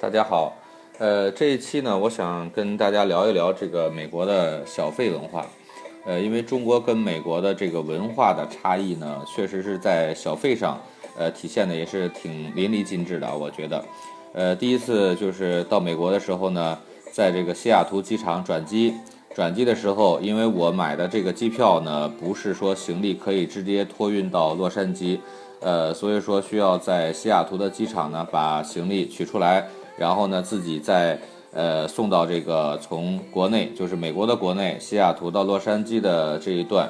大家好，呃，这一期呢，我想跟大家聊一聊这个美国的小费文化。呃，因为中国跟美国的这个文化的差异呢，确实是在小费上，呃，体现的也是挺淋漓尽致的。我觉得，呃，第一次就是到美国的时候呢，在这个西雅图机场转机，转机的时候，因为我买的这个机票呢，不是说行李可以直接托运到洛杉矶，呃，所以说需要在西雅图的机场呢把行李取出来。然后呢，自己再呃送到这个从国内，就是美国的国内西雅图到洛杉矶的这一段，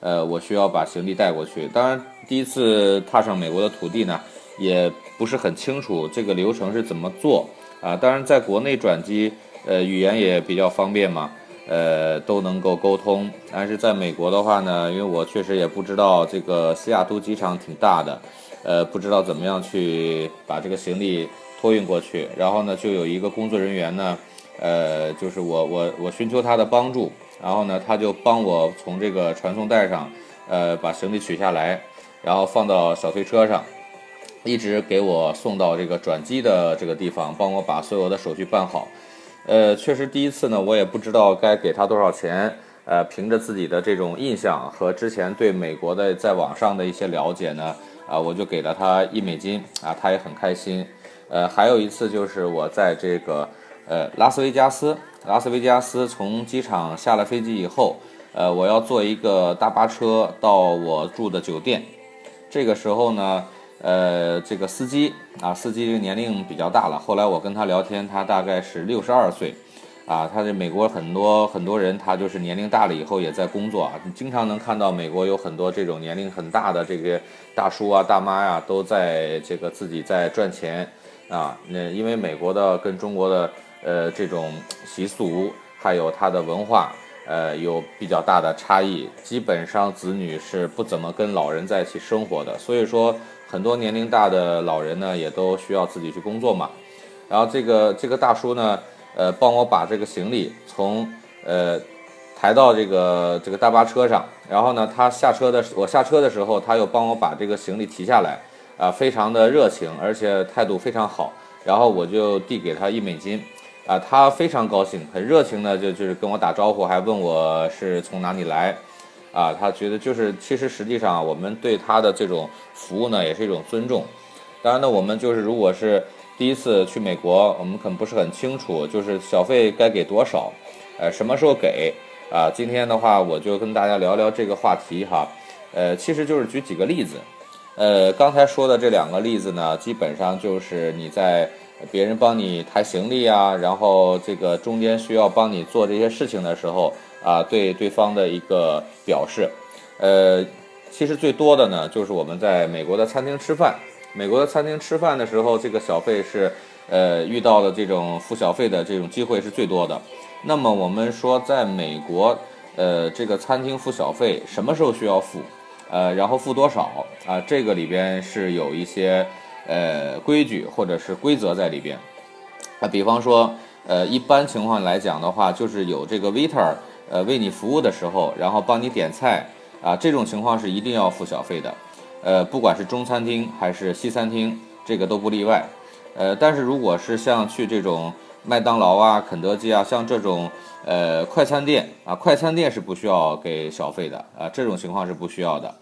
呃，我需要把行李带过去。当然，第一次踏上美国的土地呢，也不是很清楚这个流程是怎么做啊。当然，在国内转机，呃，语言也比较方便嘛，呃，都能够沟通。但是在美国的话呢，因为我确实也不知道这个西雅图机场挺大的，呃，不知道怎么样去把这个行李。托运过去，然后呢，就有一个工作人员呢，呃，就是我我我寻求他的帮助，然后呢，他就帮我从这个传送带上，呃，把行李取下来，然后放到小推车上，一直给我送到这个转机的这个地方，帮我把所有的手续办好。呃，确实第一次呢，我也不知道该给他多少钱，呃，凭着自己的这种印象和之前对美国的在网上的一些了解呢，啊，我就给了他一美金，啊，他也很开心。呃，还有一次就是我在这个呃拉斯维加斯，拉斯维加斯从机场下了飞机以后，呃，我要坐一个大巴车到我住的酒店。这个时候呢，呃，这个司机啊，司机这个年龄比较大了。后来我跟他聊天，他大概是六十二岁，啊，他在美国很多很多人，他就是年龄大了以后也在工作啊。你经常能看到美国有很多这种年龄很大的这个大叔啊、大妈呀，都在这个自己在赚钱。啊，那因为美国的跟中国的呃这种习俗，还有它的文化，呃有比较大的差异，基本上子女是不怎么跟老人在一起生活的，所以说很多年龄大的老人呢，也都需要自己去工作嘛。然后这个这个大叔呢，呃，帮我把这个行李从呃抬到这个这个大巴车上，然后呢，他下车的我下车的时候，他又帮我把这个行李提下来。啊，非常的热情，而且态度非常好。然后我就递给他一美金，啊，他非常高兴，很热情的就就是跟我打招呼，还问我是从哪里来，啊，他觉得就是其实实际上我们对他的这种服务呢，也是一种尊重。当然呢，我们就是如果是第一次去美国，我们可能不是很清楚，就是小费该给多少，呃，什么时候给啊？今天的话，我就跟大家聊聊这个话题哈，呃，其实就是举几个例子。呃，刚才说的这两个例子呢，基本上就是你在别人帮你抬行李啊，然后这个中间需要帮你做这些事情的时候啊，对对方的一个表示。呃，其实最多的呢，就是我们在美国的餐厅吃饭，美国的餐厅吃饭的时候，这个小费是呃遇到的这种付小费的这种机会是最多的。那么我们说，在美国，呃，这个餐厅付小费什么时候需要付？呃，然后付多少啊？这个里边是有一些呃规矩或者是规则在里边啊。比方说，呃，一般情况来讲的话，就是有这个 waiter 呃为你服务的时候，然后帮你点菜啊，这种情况是一定要付小费的。呃，不管是中餐厅还是西餐厅，这个都不例外。呃，但是如果是像去这种麦当劳啊、肯德基啊，像这种。呃，快餐店啊，快餐店是不需要给小费的啊，这种情况是不需要的。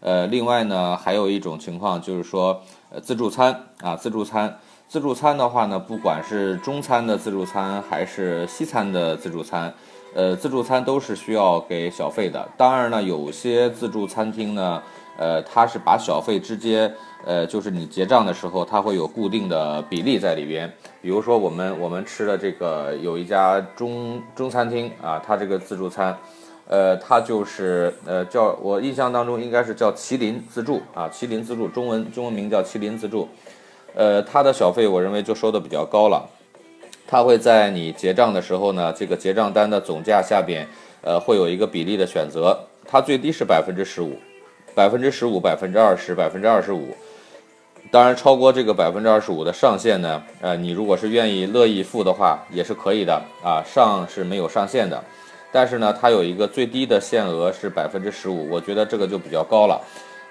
呃，另外呢，还有一种情况就是说，呃，自助餐啊，自助餐，自助餐的话呢，不管是中餐的自助餐还是西餐的自助餐，呃，自助餐都是需要给小费的。当然呢，有些自助餐厅呢。呃，它是把小费直接，呃，就是你结账的时候，它会有固定的比例在里边。比如说，我们我们吃的这个有一家中中餐厅啊，它这个自助餐，呃，它就是呃叫我印象当中应该是叫麒麟自助啊，麒麟自助，中文中文名叫麒麟自助。呃，它的小费我认为就收的比较高了，它会在你结账的时候呢，这个结账单的总价下边，呃，会有一个比例的选择，它最低是百分之十五。百分之十五、百分之二十、百分之二十五，当然超过这个百分之二十五的上限呢，呃，你如果是愿意乐意付的话，也是可以的啊。上是没有上限的，但是呢，它有一个最低的限额是百分之十五，我觉得这个就比较高了。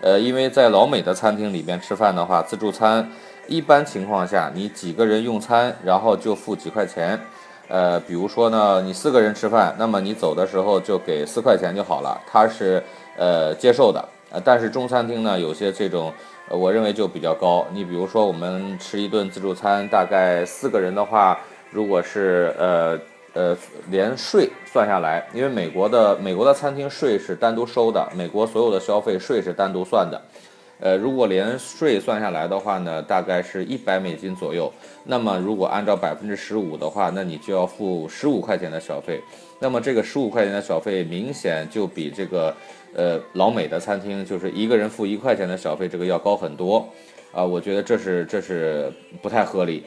呃，因为在老美的餐厅里边吃饭的话，自助餐，一般情况下，你几个人用餐，然后就付几块钱。呃，比如说呢，你四个人吃饭，那么你走的时候就给四块钱就好了，他是呃接受的。但是中餐厅呢，有些这种，呃我认为就比较高。你比如说，我们吃一顿自助餐，大概四个人的话，如果是呃呃连税算下来，因为美国的美国的餐厅税是单独收的，美国所有的消费税是单独算的。呃，如果连税算下来的话呢，大概是一百美金左右。那么如果按照百分之十五的话，那你就要付十五块钱的小费。那么这个十五块钱的小费明显就比这个呃老美的餐厅，就是一个人付一块钱的小费，这个要高很多啊。我觉得这是这是不太合理。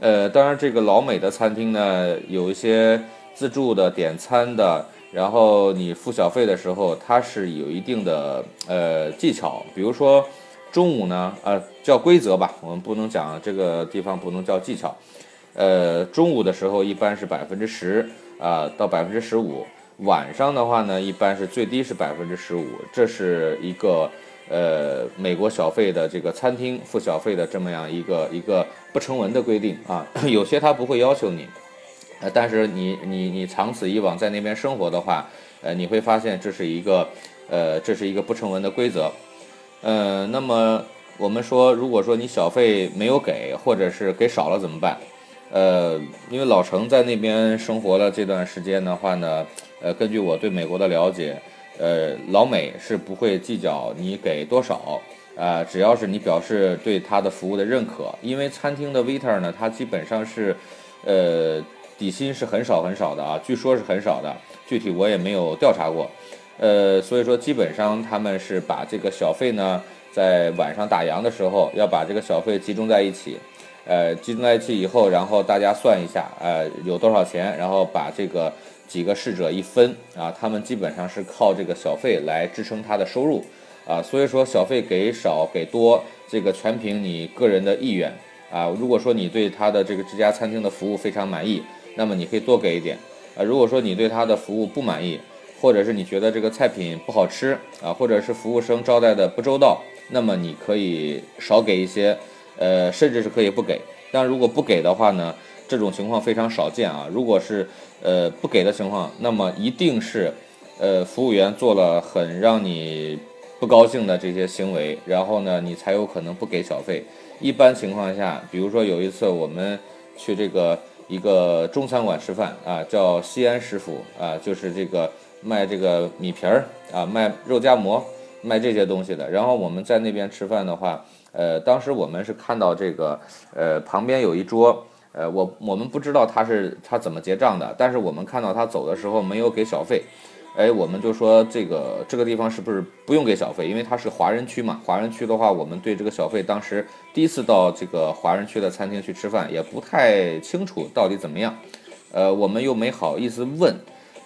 呃，当然这个老美的餐厅呢，有一些自助的点餐的。然后你付小费的时候，它是有一定的呃技巧，比如说中午呢，呃叫规则吧，我们不能讲这个地方不能叫技巧，呃中午的时候一般是百分之十啊到百分之十五，晚上的话呢一般是最低是百分之十五，这是一个呃美国小费的这个餐厅付小费的这么样一个一个不成文的规定啊，有些他不会要求你。呃，但是你你你长此以往在那边生活的话，呃，你会发现这是一个，呃，这是一个不成文的规则，呃，那么我们说，如果说你小费没有给，或者是给少了怎么办？呃，因为老程在那边生活了这段时间的话呢，呃，根据我对美国的了解，呃，老美是不会计较你给多少，啊，只要是你表示对他的服务的认可，因为餐厅的 waiter 呢，他基本上是，呃。底薪是很少很少的啊，据说是很少的，具体我也没有调查过，呃，所以说基本上他们是把这个小费呢，在晚上打烊的时候要把这个小费集中在一起，呃，集中在一起以后，然后大家算一下，呃，有多少钱，然后把这个几个侍者一分啊，他们基本上是靠这个小费来支撑他的收入啊，所以说小费给少给多，这个全凭你个人的意愿啊，如果说你对他的这个这家餐厅的服务非常满意。那么你可以多给一点，啊，如果说你对他的服务不满意，或者是你觉得这个菜品不好吃啊，或者是服务生招待的不周到，那么你可以少给一些，呃，甚至是可以不给。但如果不给的话呢，这种情况非常少见啊。如果是呃不给的情况，那么一定是，呃，服务员做了很让你不高兴的这些行为，然后呢，你才有可能不给小费。一般情况下，比如说有一次我们去这个。一个中餐馆吃饭啊，叫西安师傅啊，就是这个卖这个米皮儿啊，卖肉夹馍，卖这些东西的。然后我们在那边吃饭的话，呃，当时我们是看到这个，呃，旁边有一桌，呃，我我们不知道他是他怎么结账的，但是我们看到他走的时候没有给小费。哎，我们就说这个这个地方是不是不用给小费？因为它是华人区嘛。华人区的话，我们对这个小费，当时第一次到这个华人区的餐厅去吃饭，也不太清楚到底怎么样。呃，我们又没好意思问。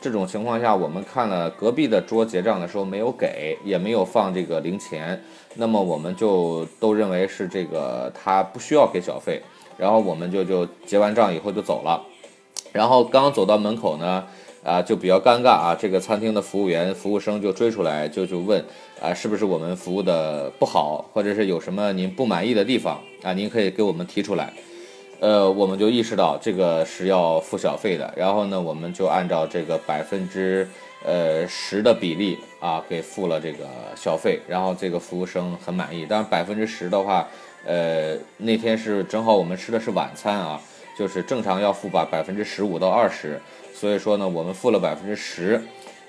这种情况下，我们看了隔壁的桌结账的时候没有给，也没有放这个零钱，那么我们就都认为是这个他不需要给小费，然后我们就就结完账以后就走了。然后刚走到门口呢。啊，就比较尴尬啊！这个餐厅的服务员、服务生就追出来，就就问啊，是不是我们服务的不好，或者是有什么您不满意的地方啊？您可以给我们提出来。呃，我们就意识到这个是要付小费的，然后呢，我们就按照这个百分之呃十的比例啊，给付了这个小费，然后这个服务生很满意。但是，百分之十的话，呃，那天是正好我们吃的是晚餐啊，就是正常要付吧百分之十五到二十。所以说呢，我们付了百分之十，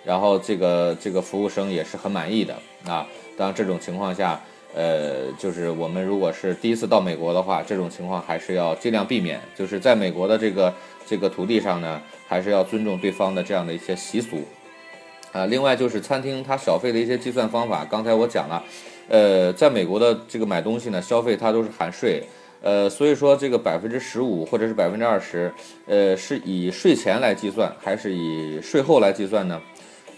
然后这个这个服务生也是很满意的啊。当然这种情况下，呃，就是我们如果是第一次到美国的话，这种情况还是要尽量避免。就是在美国的这个这个土地上呢，还是要尊重对方的这样的一些习俗啊。另外就是餐厅它小费的一些计算方法，刚才我讲了，呃，在美国的这个买东西呢，消费它都是含税。呃，所以说这个百分之十五或者是百分之二十，呃，是以税前来计算还是以税后来计算呢？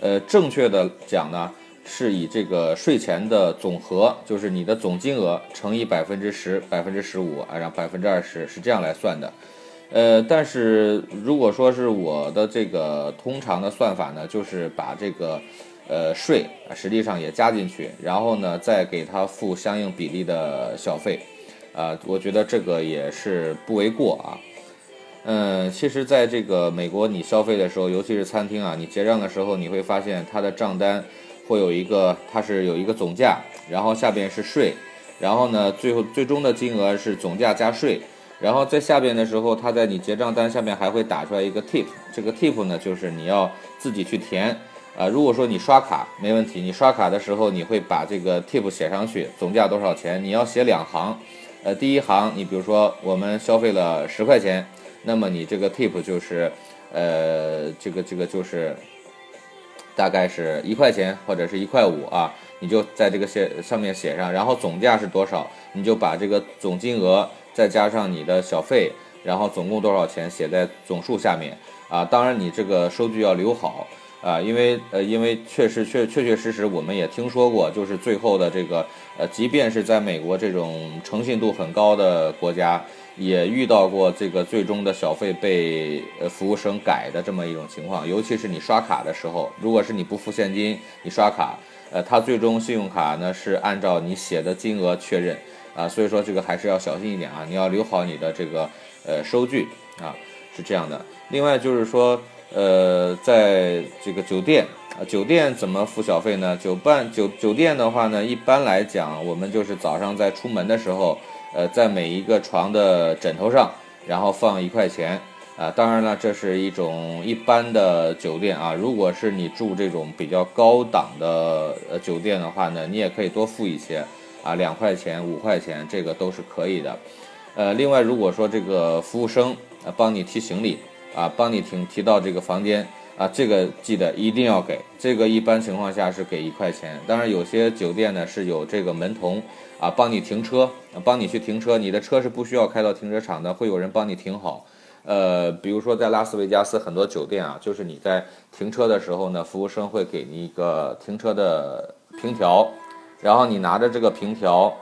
呃，正确的讲呢，是以这个税前的总和，就是你的总金额乘以百分之十、百分之十五啊，然后百分之二十是这样来算的。呃，但是如果说是我的这个通常的算法呢，就是把这个呃税实际上也加进去，然后呢再给他付相应比例的小费。啊，我觉得这个也是不为过啊。嗯，其实，在这个美国，你消费的时候，尤其是餐厅啊，你结账的时候，你会发现它的账单会有一个，它是有一个总价，然后下边是税，然后呢，最后最终的金额是总价加税，然后在下边的时候，它在你结账单下面还会打出来一个 tip，这个 tip 呢，就是你要自己去填。啊，如果说你刷卡没问题，你刷卡的时候你会把这个 tip 写上去，总价多少钱？你要写两行，呃，第一行你比如说我们消费了十块钱，那么你这个 tip 就是，呃，这个这个就是大概是一块钱或者是一块五啊，你就在这个写上面写上，然后总价是多少，你就把这个总金额再加上你的小费，然后总共多少钱写在总数下面啊，当然你这个收据要留好。啊，因为呃，因为确实确确确实实，我们也听说过，就是最后的这个呃，即便是在美国这种诚信度很高的国家，也遇到过这个最终的小费被呃服务生改的这么一种情况。尤其是你刷卡的时候，如果是你不付现金，你刷卡，呃，他最终信用卡呢是按照你写的金额确认啊，所以说这个还是要小心一点啊，你要留好你的这个呃收据啊，是这样的。另外就是说。呃，在这个酒店啊，酒店怎么付小费呢？酒办酒酒店的话呢，一般来讲，我们就是早上在出门的时候，呃，在每一个床的枕头上，然后放一块钱啊。当然了，这是一种一般的酒店啊。如果是你住这种比较高档的呃酒店的话呢，你也可以多付一些啊，两块钱、五块钱，这个都是可以的。呃，另外，如果说这个服务生呃帮你提行李。啊，帮你停提到这个房间啊，这个记得一定要给。这个一般情况下是给一块钱，当然有些酒店呢是有这个门童啊，帮你停车，帮你去停车。你的车是不需要开到停车场的，会有人帮你停好。呃，比如说在拉斯维加斯很多酒店啊，就是你在停车的时候呢，服务生会给你一个停车的凭条，然后你拿着这个凭条，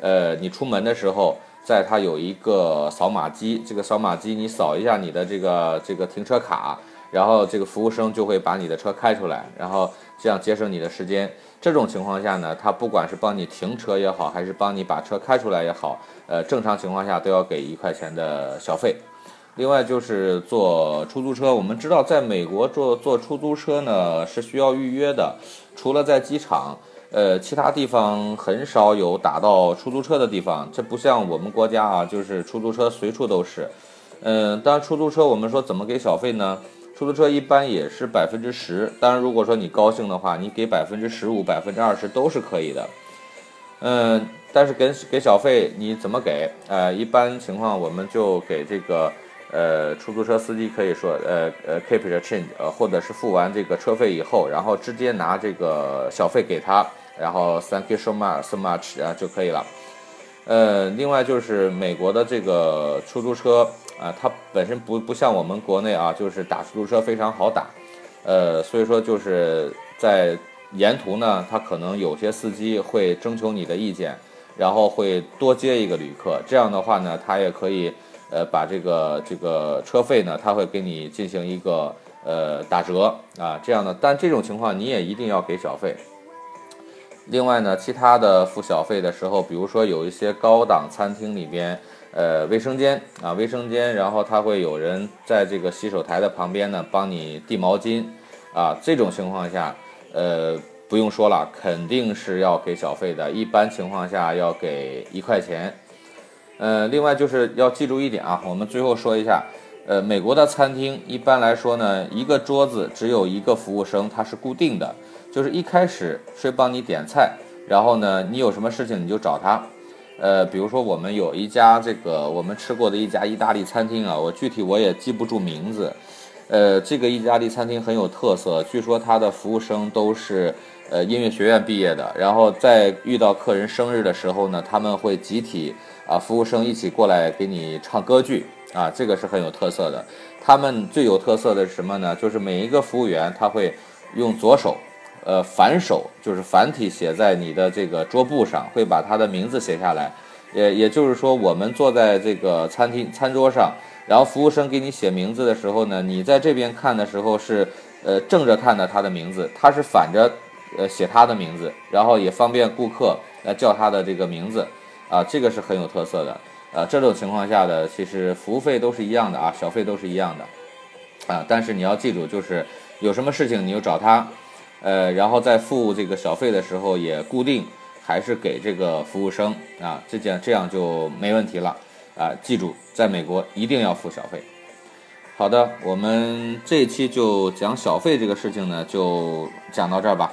呃，你出门的时候。在它有一个扫码机，这个扫码机你扫一下你的这个这个停车卡，然后这个服务生就会把你的车开出来，然后这样节省你的时间。这种情况下呢，他不管是帮你停车也好，还是帮你把车开出来也好，呃，正常情况下都要给一块钱的小费。另外就是坐出租车，我们知道在美国坐坐出租车呢是需要预约的，除了在机场。呃，其他地方很少有打到出租车的地方，这不像我们国家啊，就是出租车随处都是。嗯，当然出租车我们说怎么给小费呢？出租车一般也是百分之十，当然如果说你高兴的话，你给百分之十五、百分之二十都是可以的。嗯，但是给给小费你怎么给？呃，一般情况我们就给这个呃出租车司机可以说呃呃 keep the change，呃或者是付完这个车费以后，然后直接拿这个小费给他。然后 thank you so much so much 啊就可以了。呃，另外就是美国的这个出租车啊，它本身不不像我们国内啊，就是打出租车非常好打。呃，所以说就是在沿途呢，他可能有些司机会征求你的意见，然后会多接一个旅客。这样的话呢，他也可以呃把这个这个车费呢，他会给你进行一个呃打折啊这样的。但这种情况你也一定要给小费。另外呢，其他的付小费的时候，比如说有一些高档餐厅里边，呃，卫生间啊，卫生间，然后他会有人在这个洗手台的旁边呢，帮你递毛巾，啊，这种情况下，呃，不用说了，肯定是要给小费的，一般情况下要给一块钱。呃，另外就是要记住一点啊，我们最后说一下，呃，美国的餐厅一般来说呢，一个桌子只有一个服务生，他是固定的。就是一开始是帮你点菜，然后呢，你有什么事情你就找他。呃，比如说我们有一家这个我们吃过的一家意大利餐厅啊，我具体我也记不住名字。呃，这个意大利餐厅很有特色，据说他的服务生都是呃音乐学院毕业的，然后在遇到客人生日的时候呢，他们会集体啊服务生一起过来给你唱歌剧啊，这个是很有特色的。他们最有特色的是什么呢？就是每一个服务员他会用左手。呃，反手就是繁体写在你的这个桌布上，会把他的名字写下来。也也就是说，我们坐在这个餐厅餐桌上，然后服务生给你写名字的时候呢，你在这边看的时候是呃正着看的他的名字，他是反着呃写他的名字，然后也方便顾客来叫他的这个名字。啊，这个是很有特色的。呃，这种情况下的其实服务费都是一样的啊，小费都是一样的啊，但是你要记住，就是有什么事情你就找他，呃，然后在付这个小费的时候也固定还是给这个服务生啊，这件这样就没问题了啊。记住，在美国一定要付小费。好的，我们这一期就讲小费这个事情呢，就讲到这儿吧。